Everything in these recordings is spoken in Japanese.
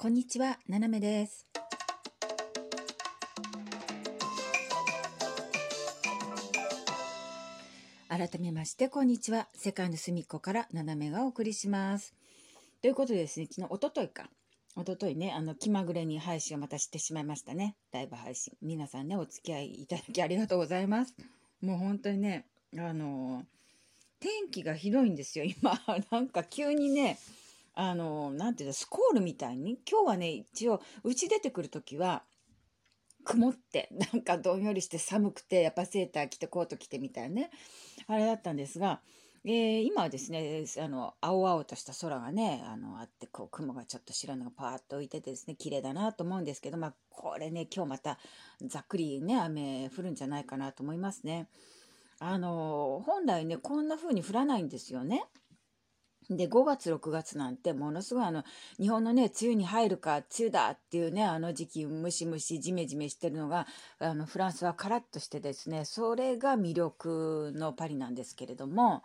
こんにちは、ななめです。改めまして、こんにちは。世界の隅っこからななめがお送りします。ということでですね、昨日、おとといか。おとといね、あの、気まぐれに配信をまたしてしまいましたね。ライブ配信。皆さんね、お付き合いいただきありがとうございます。もう本当にね、あの天気がひどいんですよ、今。なんか急にね、あのなんていうの、スコールみたいに、今日はね、一応、うち出てくるときは、曇って、なんかどんよりして寒くて、やっぱセーター着て、コート着てみたいなね、あれだったんですが、えー今はですね、あの、青々とした空がね、あの、あって、こう、雲がちょっと白いのがパーッと浮いててですね、綺麗だなと思うんですけど、まあ、これね、今日また、ざっくりね、雨降るんじゃないかなと思いますね。あの、本来ね、こんな風に降らないんですよね。で、5月、6月なんて、ものすごいあの、日本のね、梅雨に入るか、梅雨だっていうね、あの時期、ムシムシ、ジメジメしてるのが、あの、フランスはカラッとしてですね、それが魅力のパリなんですけれども、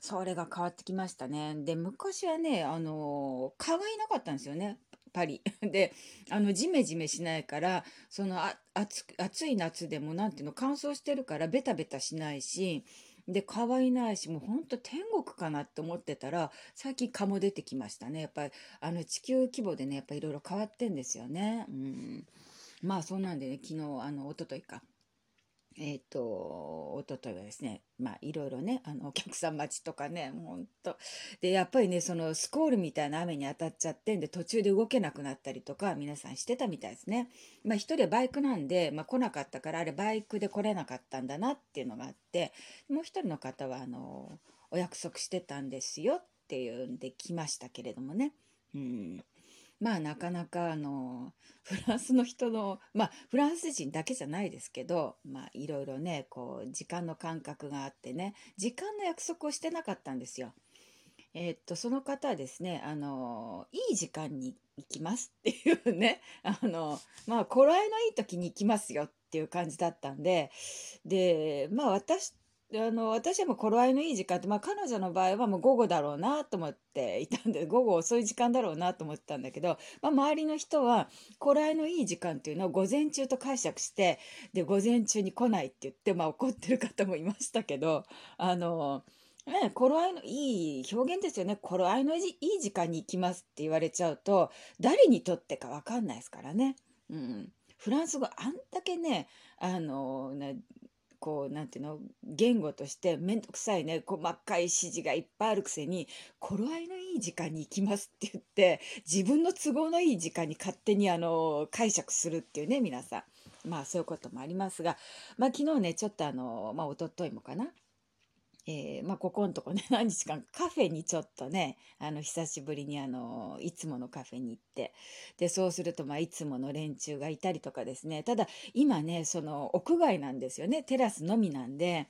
それが変わってきましたね。で、昔はね、あの、蚊がいなかったんですよね。パリ。で、あの、ジメジメしないから、その、あ、暑、暑い夏でも、なんていうの、乾燥してるから、ベタベタしないし、で、可愛いないし、もうほんと天国かなって思ってたら、最近蚊も出てきましたね。やっぱり、あの、地球規模でね、やっぱいろいろ変わってんですよね。うん。まあ、そんなんでね、昨日、あの、一昨日か。えっ、と、おとといはですね、まあ、いろいろね、あの、お客さん待ちとかね、ほんと。で、やっぱりね、その、スコールみたいな雨に当たっちゃってんで、途中で動けなくなったりとか、皆さんしてたみたいですね。まあ、一人はバイクなんで、まあ、来なかったから、あれ、バイクで来れなかったんだなっていうのがあって、もう一人の方は、あの、お約束してたんですよっていうんで来ましたけれどもね。うん。まあなかなかあの フランスの人のまあフランス人だけじゃないですけどまあいろいろねこう時間の感覚があってね時間の約束をしてなかったんですよ。えーっとその方はですねあのいい時間に行きますっていうね あのまあ頃合いのいい時に行きますよっていう感じだったんででまあ私であの私はもう頃合いのいい時間って、まあ、彼女の場合はもう午後だろうなと思っていたんで 午後遅い時間だろうなと思ってたんだけど、まあ、周りの人は頃合いのいい時間っていうのを午前中と解釈してで午前中に来ないって言って、まあ、怒ってる方もいましたけどあの、ね、頃合いのいい表現ですよね頃合いのいいいい時間に行きますって言われちゃうと誰にとってか分かんないですからね。うん、フランス語あんだけねあのねこうなんていうの言語として面倒くさいね細かい指示がいっぱいあるくせに頃合いのいい時間に行きますって言って自分の都合のいい時間に勝手にあの解釈するっていうね皆さん。まあそういうこともありますがまあ昨日ねちょっとあのまあ一昨日もかな。えーまあ、ここのとこね 何日間カフェにちょっとねあの久しぶりにあのいつものカフェに行って。でそうするとまあいつもの連中がいたりとかですね。ただ今ねその屋外なんですよね。テラスのみなんで。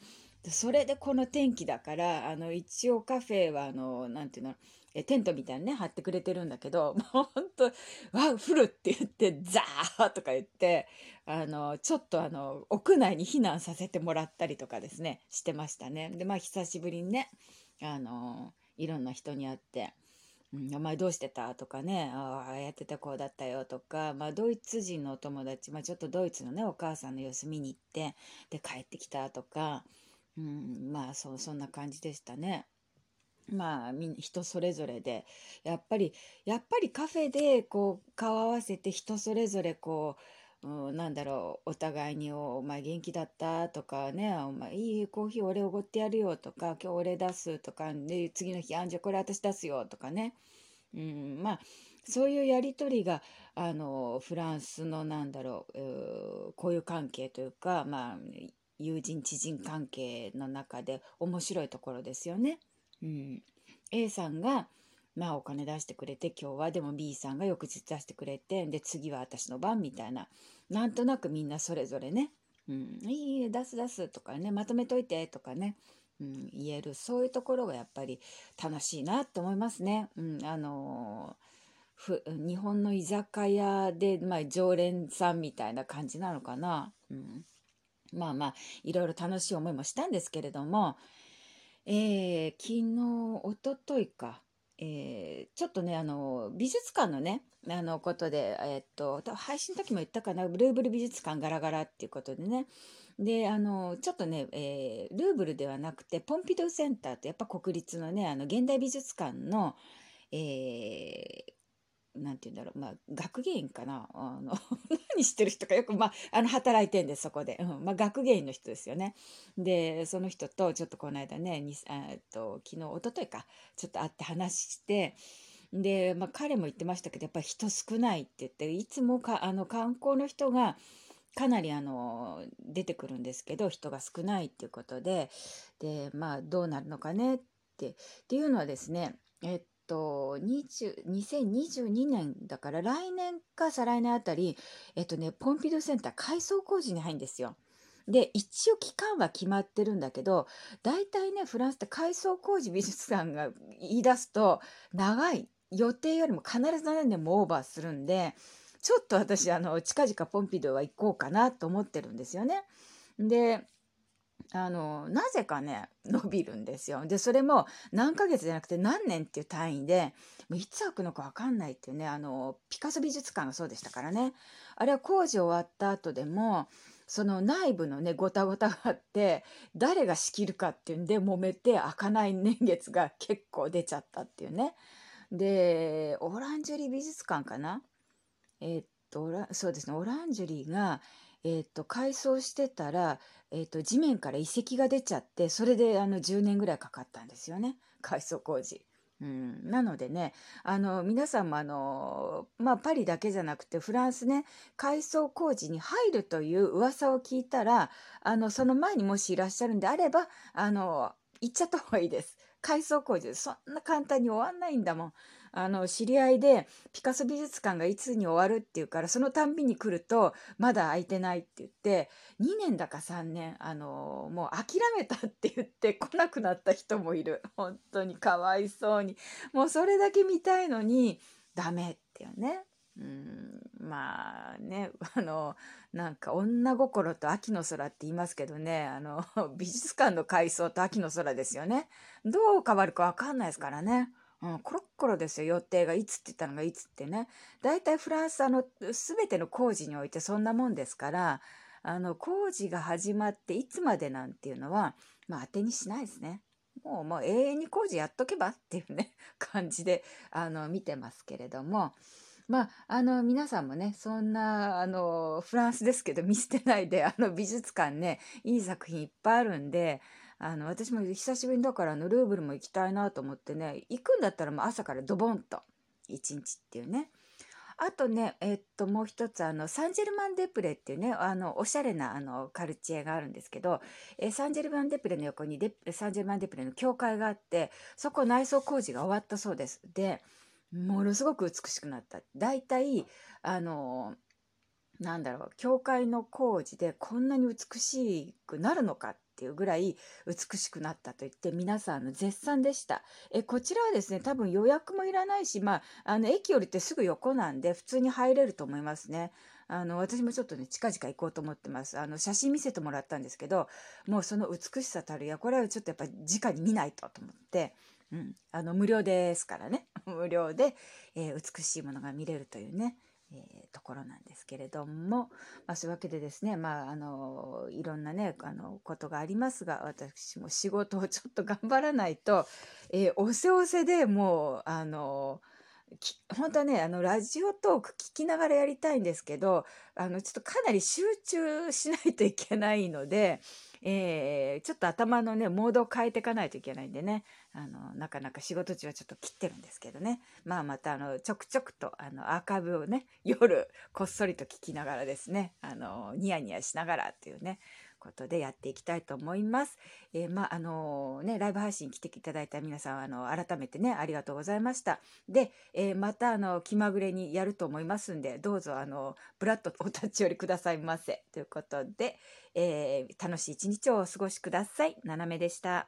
それでこの天気だからあの一応カフェはあのなんて言うのえテントみたいにね張ってくれてるんだけど もうほんと「わ降る」って言って「ザー!」とか言ってあのちょっとあの屋内に避難させてもらったりとかですねしてましたね。でまあ久しぶりにねあのいろんな人に会って「うん、お前どうしてた?」とかね「ああやってた子だったよ」とか、まあ、ドイツ人のお友達、まあ、ちょっとドイツのねお母さんの様子見に行ってで帰ってきたとか、うん、まあそそんな感じでしたね。まあみ人それぞれでやっぱりやっぱりカフェでこう顔合わせて人それぞれこう、うん、なんだろうお互いにお「前元気だった?」とかね「お前いいコーヒー俺おごってやるよ」とか「今日俺出す」とかで次の日「あんじゃこれ私出すよ」とかね、うん、まあそういうやり取りがあのフランスのなんだろうう交友関係というかまあ友人知人関係の中で面白いところですよね。うん、A さんが、まあ、お金出してくれて今日は。でも B さんが翌日出してくれてで次は私の番みたいな。なんとなくみんなそれぞれね「うん、いいえ出す出す」とかね「まとめといて」とかね、うん、言える。そういうところがやっぱり楽しいなと思いますね。うん、あのふ日本の居酒屋で、まあ、常連さんみたいな感じなのかな。うん、まあまあいろいろ楽しい思いもしたんですけれどもえー、昨日、おとといか、えー、ちょっとね、あの、美術館のね、あの、ことで、えー、っと、配信の時も言ったかな、ルーブル美術館ガラガラっていうことでね、で、あの、ちょっとね、えー、ルーブルではなくて、ポンピドゥセンターってやっぱ国立のね、あの、現代美術館の、えー、なんて言うんだろう、まあ、学芸員かな？あの 何してる人かよく、まあ、あの、働いてんで、そこで。うん。まあ、学芸員の人ですよね。で、その人と、ちょっとこの間ね、にえっと、昨日、一昨日か、ちょっと会って話して、で、まあ、彼も言ってましたけど、やっぱり人少ないって言って、いつもか、あの、観光の人が、かなりあの出てくるんですけど人が少ないっていうことででまあどうなるのかねってっていうのはですねえっと、2022年だから来年か再来年あたり、えっとね、ポンピドゥセンター改装工事に入るんですよ。で一応期間は決まってるんだけど大体ねフランスって改装工事美術館が言い出すと長い予定よりも必ず何年もオーバーするんでちょっと私あの近々ポンピドゥは行こうかなと思ってるんですよね。であのなぜかね 伸びるんですよ。でそれも何ヶ月じゃなくて何年っていう単位でもういつ開くのか分かんないっていうねあのピカソ美術館がそうでしたからねあれは工事終わった後でもその内部のねごたごたがあって誰が仕切るかっていうんで揉めて開かない年月が結構出ちゃったっていうね。でオランジュリー美術館かな？えー、っとそうですねオランジュリーがえー、と改装してたら、えー、と地面から遺跡が出ちゃってそれであの10年ぐらいかかったんですよね改装工事。うん、なのでねあの皆さんもあの、まあ、パリだけじゃなくてフランスね改装工事に入るという噂を聞いたらあのその前にもしいらっしゃるんであればあの行っちゃった方がいいです。改装工事そんな簡単に終わんないんだもん。あの知り合いでピカソ美術館がいつに終わるっていうからそのたんびに来るとまだ空いてないって言って2年だか3年あのもう諦めたって言って来なくなった人もいる本当にかわいそうにもうそれだけ見たいのにダメっていうね。うんまあね あのなんか女心と秋の空って言いますけどねあの 美術館の改装と秋の空ですよねどう変わるか分かんないですからね。うん、コロッコロですよ予定がいつって言ったのがいつってね大体フランスあの全ての工事においてそんなもんですからあの工事が始まっていつまでなんていうのはまあ当てにしないですね。もうもう永遠に工事やっとけばっていうね 感じであの見てますけれどもまああの皆さんもねそんなあのフランスですけど見捨てないであの美術館ねいい作品いっぱいあるんであの私も久しぶりだからあのルーブルも行きたいなと思ってね行くんだったらもう朝からドボンと一日っていうねあとねえっともう一つあのサンジェルマン・デプレっていうねあのおしゃれなあのカルチェがあるんですけどえサンジェルマン・デプレの横にデサンジェルマン・デプレの教会があってそこ内装工事が終わったそうです。でものすごく美しくなった。だいたいあのなんだろう教会の工事でこんなに美しくなるのかっていうぐらい美しくなったと言って皆さんの絶賛でした。えこちらはですね多分予約もいらないし、まあ、あの駅よりってすぐ横なんで普通に入れると思いますね。あの私もちょっとね近々行こうと思ってます。あの写真見せてもらったんですけどもうその美しさたるやこれはちょっとやっぱ直に見ないとと思って。うん、あの無料ですからね。無料で、えー、美しいものが見れるというねえー、ところなんですけれども、まあ、そういうわけでですね、まあ、あのいろんなねあのことがありますが私も仕事をちょっと頑張らないと、えー、おせおせでもうあの本当はねあのラジオトーク聞きながらやりたいんですけどあのちょっとかなり集中しないといけないので。えー、ちょっと頭のね、モードを変えていかないといけないんでね、あの、なかなか仕事中はちょっと切ってるんですけどね。まあまた、あの、ちょくちょくと、あの、アーカイブをね、夜、こっそりと聞きながらですね、あの、ニヤニヤしながらっていうね、ことでやっていきたいと思います。えー、まあ、あのー、ね、ライブ配信来ていただいた皆さん、あの、改めてね、ありがとうございました。で、えー、また、あの、気まぐれにやると思いますんで、どうぞ、あの、ブラッドお立ち寄りくださいませ。ということで、え楽しい一日をお過ごしください。斜めでした。